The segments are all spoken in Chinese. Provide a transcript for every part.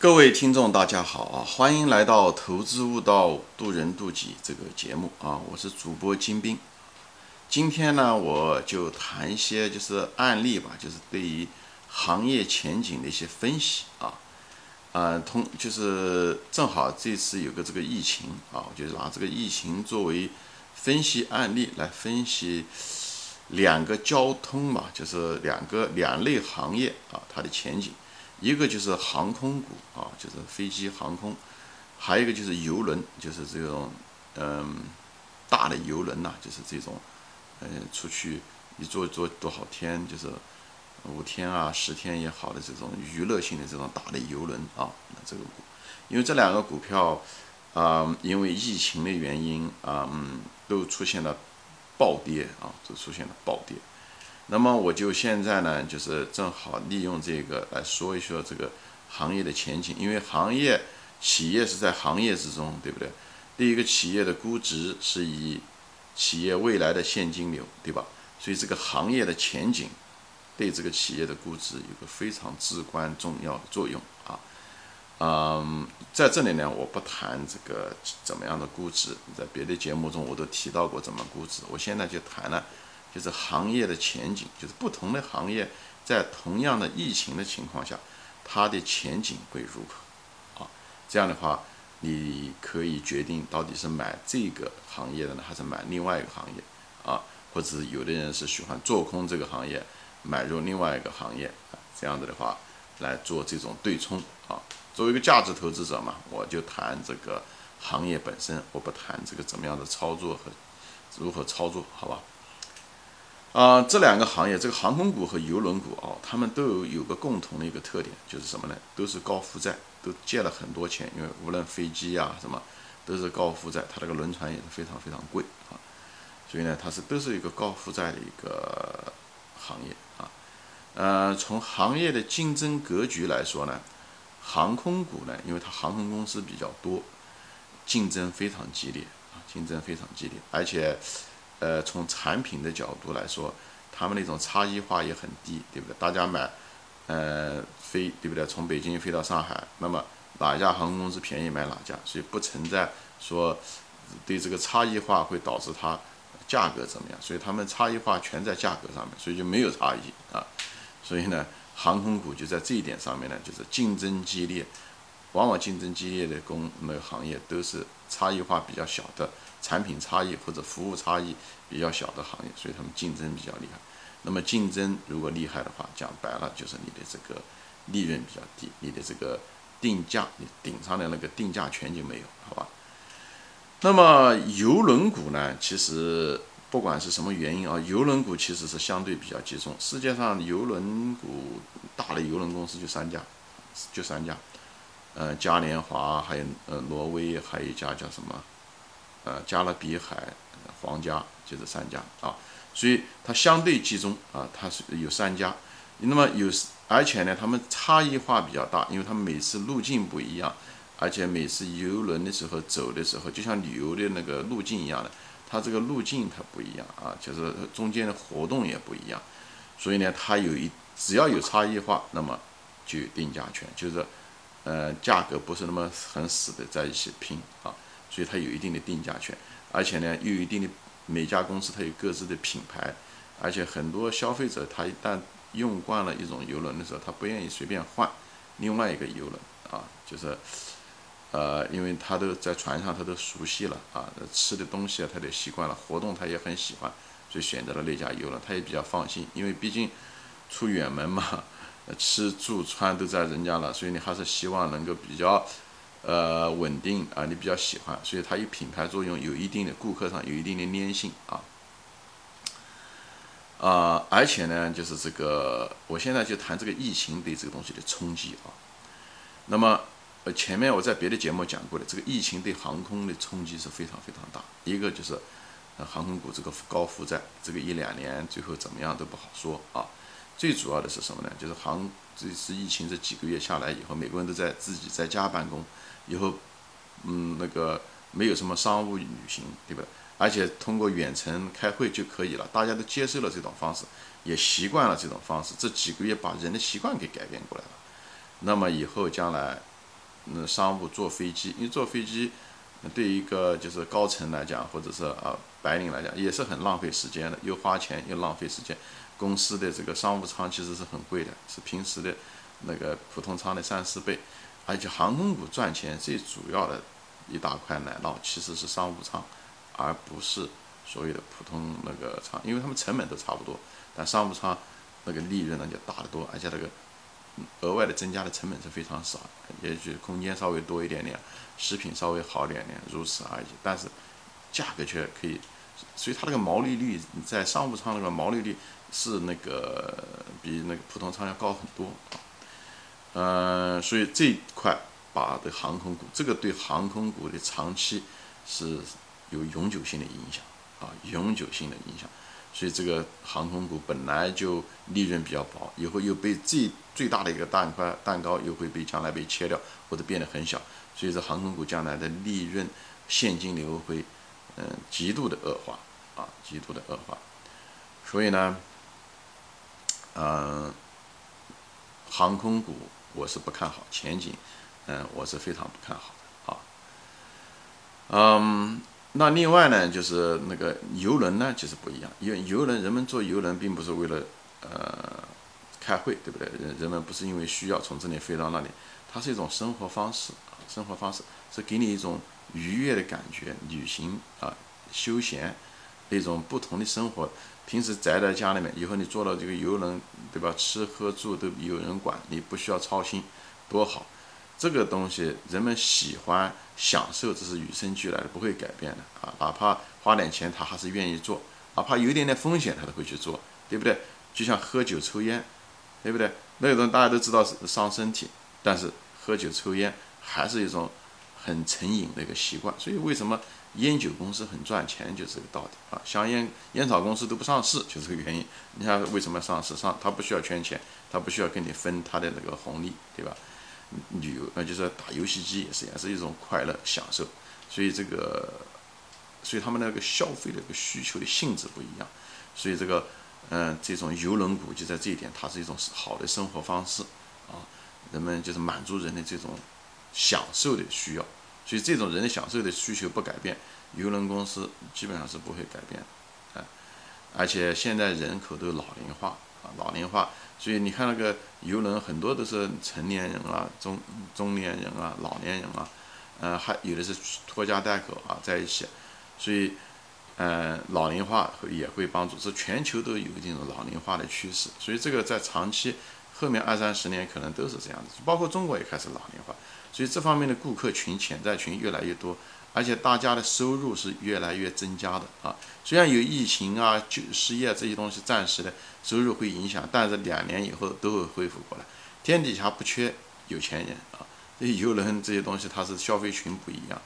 各位听众，大家好啊！欢迎来到《投资悟道，渡人渡己》这个节目啊！我是主播金兵。今天呢，我就谈一些就是案例吧，就是对于行业前景的一些分析啊。呃，通就是正好这次有个这个疫情啊，我就拿这个疫情作为分析案例来分析两个交通嘛，就是两个两类行业啊，它的前景。一个就是航空股啊，就是飞机航空，还有一个就是游轮，就是这种嗯大的游轮呐，就是这种嗯出去一坐坐多少天，就是五天啊十天也好的这种娱乐性的这种大的游轮啊，那这个股，因为这两个股票啊，因为疫情的原因啊，嗯，都出现了暴跌啊，都出现了暴跌。那么我就现在呢，就是正好利用这个来说一说这个行业的前景，因为行业企业是在行业之中，对不对？第一个企业的估值是以企业未来的现金流，对吧？所以这个行业的前景对这个企业的估值有个非常至关重要的作用啊。嗯，在这里呢，我不谈这个怎么样的估值，在别的节目中我都提到过怎么估值，我现在就谈了。就是行业的前景，就是不同的行业在同样的疫情的情况下，它的前景会如何？啊，这样的话，你可以决定到底是买这个行业的呢，还是买另外一个行业啊？或者是有的人是喜欢做空这个行业，买入另外一个行业，这样子的话来做这种对冲啊。作为一个价值投资者嘛，我就谈这个行业本身，我不谈这个怎么样的操作和如何操作，好吧？啊，这两个行业，这个航空股和邮轮股啊，他们都有有个共同的一个特点，就是什么呢？都是高负债，都借了很多钱，因为无论飞机呀什么，都是高负债，它这个轮船也是非常非常贵啊，所以呢，它是都是一个高负债的一个行业啊。呃，从行业的竞争格局来说呢，航空股呢，因为它航空公司比较多，竞争非常激烈啊，竞争非常激烈，而且。呃，从产品的角度来说，他们那种差异化也很低，对不对？大家买，呃，飞，对不对？从北京飞到上海，那么哪家航空公司便宜买哪家，所以不存在说对这个差异化会导致它价格怎么样，所以他们差异化全在价格上面，所以就没有差异啊。所以呢，航空股就在这一点上面呢，就是竞争激烈，往往竞争激烈的工那个行业都是差异化比较小的。产品差异或者服务差异比较小的行业，所以他们竞争比较厉害。那么竞争如果厉害的话，讲白了就是你的这个利润比较低，你的这个定价，你顶上的那个定价权就没有，好吧？那么邮轮股呢？其实不管是什么原因啊，邮轮股其实是相对比较集中。世界上邮轮股大的邮轮公司就三家，就三家，呃，嘉年华，还有呃挪威，还有一家叫什么？呃，加勒比海皇家就这三家啊，所以它相对集中啊，它是有三家，那么有而且呢，它们差异化比较大，因为它们每次路径不一样，而且每次游轮的时候走的时候，就像旅游的那个路径一样的，它这个路径它不一样啊，就是中间的活动也不一样，所以呢，它有一只要有差异化，那么就有定价权，就是呃价格不是那么很死的在一起拼啊。所以它有一定的定价权，而且呢，又有一定的每家公司它有各自的品牌，而且很多消费者他一旦用惯了一种游轮的时候，他不愿意随便换另外一个游轮啊，就是呃，因为他都在船上他都熟悉了啊，吃的东西啊他都习惯了，活动他也很喜欢，所以选择了那家游轮，他也比较放心，因为毕竟出远门嘛，吃住穿都在人家了，所以你还是希望能够比较。呃，稳定啊，你比较喜欢，所以它有品牌作用，有一定的顾客上有一定的粘性啊。啊，而且呢，就是这个，我现在就谈这个疫情对这个东西的冲击啊。那么，呃，前面我在别的节目讲过的，这个疫情对航空的冲击是非常非常大。一个就是，呃，航空股这个高负债，这个一两年最后怎么样都不好说啊。最主要的是什么呢？就是航这次疫情这几个月下来以后，美国人都在自己在家办公。以后，嗯，那个没有什么商务旅行，对吧？而且通过远程开会就可以了，大家都接受了这种方式，也习惯了这种方式。这几个月把人的习惯给改变过来了。那么以后将来，嗯商务坐飞机，因为坐飞机对一个就是高层来讲，或者是啊白领来讲，也是很浪费时间的，又花钱又浪费时间。公司的这个商务舱其实是很贵的，是平时的那个普通舱的三四倍。而且航空股赚钱最主要的一大块奶酪其实是商务舱，而不是所谓的普通那个舱，因为他们成本都差不多，但商务舱那个利润呢就大得多，而且那个额外的增加的成本是非常少，也许空间稍微多一点点，食品稍微好点点，如此而已。但是价格却可以，所以它那个毛利率在商务舱那个毛利率是那个比那个普通舱要高很多啊。嗯，所以这一块把的航空股，这个对航空股的长期是有永久性的影响啊，永久性的影响。所以这个航空股本来就利润比较薄，以后又被最最大的一个蛋块蛋糕又会被将来被切掉或者变得很小，所以这航空股将来的利润现金流会嗯极度的恶化啊，极度的恶化。所以呢，嗯，航空股。我是不看好前景，嗯，我是非常不看好的啊。嗯，那另外呢，就是那个游轮呢，就是不一样。因为游轮，人们坐游轮并不是为了呃开会，对不对？人人们不是因为需要从这里飞到那里，它是一种生活方式，生活方式是给你一种愉悦的感觉，旅行啊，休闲那种不同的生活。平时宅在家里面，以后你坐了这个游轮，对吧？吃喝住都有人管，你不需要操心，多好！这个东西人们喜欢享受，这是与生俱来的，不会改变的啊！哪怕花点钱，他还是愿意做；哪怕有一点点风险，他都会去做，对不对？就像喝酒抽烟，对不对？那种大家都知道是伤身体，但是喝酒抽烟还是一种很成瘾的一个习惯。所以为什么？烟酒公司很赚钱，就是这个道理啊。香烟烟草公司都不上市，就这个原因。你看为什么上市？上他不需要圈钱，他不需要跟你分他的那个红利，对吧？旅游那就是打游戏机也是，也是一种快乐享受。所以这个，所以他们那个消费的一个需求的性质不一样。所以这个，嗯，这种游轮股就在这一点，它是一种好的生活方式啊。人们就是满足人的这种享受的需要。所以这种人的享受的需求不改变，邮轮公司基本上是不会改变的，啊，而且现在人口都老龄化啊，老龄化，所以你看那个邮轮很多都是成年人啊、中中年人啊、老年人啊，呃，还有的是拖家带口啊在一起，所以，呃，老龄化也会帮助，是全球都有这种老龄化的趋势，所以这个在长期后面二三十年可能都是这样子，包括中国也开始老龄化。所以这方面的顾客群、潜在群越来越多，而且大家的收入是越来越增加的啊。虽然有疫情啊、就失业这些东西暂时的收入会影响，但是两年以后都会恢复过来。天底下不缺有钱人啊，这些游轮这些东西它是消费群不一样，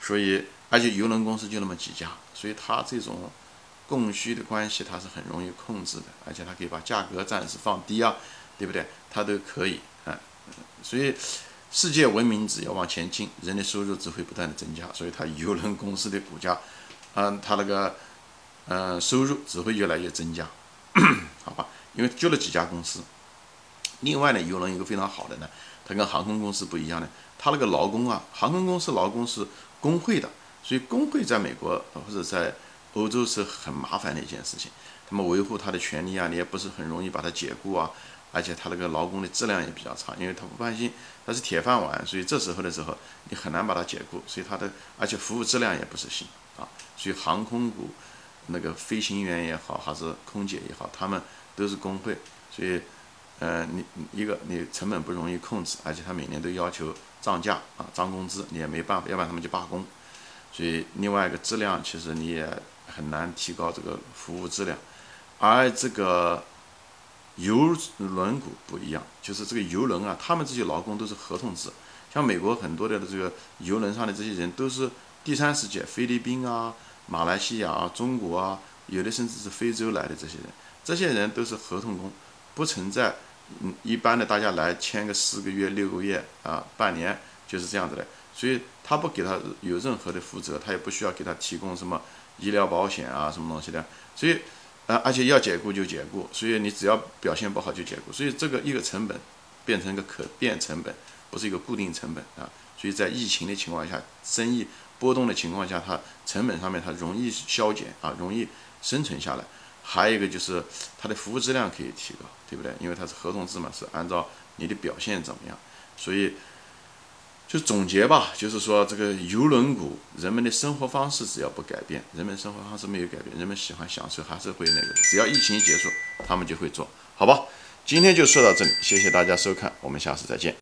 所以而且游轮公司就那么几家，所以它这种供需的关系它是很容易控制的，而且它可以把价格暂时放低啊，对不对？它都可以啊，所以。世界文明只要往前进，人的收入只会不断的增加，所以它邮轮公司的股价，嗯，它那个，嗯，收入只会越来越增加，好吧？因为就那几家公司。另外呢，邮轮一个非常好的呢，它跟航空公司不一样的，它那个劳工啊，航空公司劳工是工会的，所以工会在美国或者在欧洲是很麻烦的一件事情，他们维护他的权利啊，你也不是很容易把他解雇啊。而且他那个劳工的质量也比较差，因为他不放心，他是铁饭碗，所以这时候的时候你很难把它解雇，所以他的而且服务质量也不是行啊，所以航空股那个飞行员也好，还是空姐也好，他们都是工会，所以，呃，你一个你成本不容易控制，而且他每年都要求涨价啊，涨工资，你也没办法，要不然他们就罢工，所以另外一个质量其实你也很难提高这个服务质量，而这个。游轮股不一样，就是这个游轮啊，他们这些劳工都是合同制。像美国很多的这个游轮上的这些人都是第三世界，菲律宾啊、马来西亚啊、中国啊，有的甚至是非洲来的这些人，这些人都是合同工，不存在嗯一般的大家来签个四个月、六个月啊、半年就是这样子的。所以他不给他有任何的负责，他也不需要给他提供什么医疗保险啊、什么东西的，所以。啊，而且要解雇就解雇，所以你只要表现不好就解雇，所以这个一个成本变成一个可变成本，不是一个固定成本啊。所以在疫情的情况下，生意波动的情况下，它成本上面它容易消减啊，容易生存下来。还有一个就是它的服务质量可以提高，对不对？因为它是合同制嘛，是按照你的表现怎么样。所以就总结吧，就是说这个游轮股，人们的生活方式只要不改变，人们生活方式没有改变，人们喜欢享受还是会那个。只要疫情一结束，他们就会做好吧。今天就说到这里，谢谢大家收看，我们下次再见。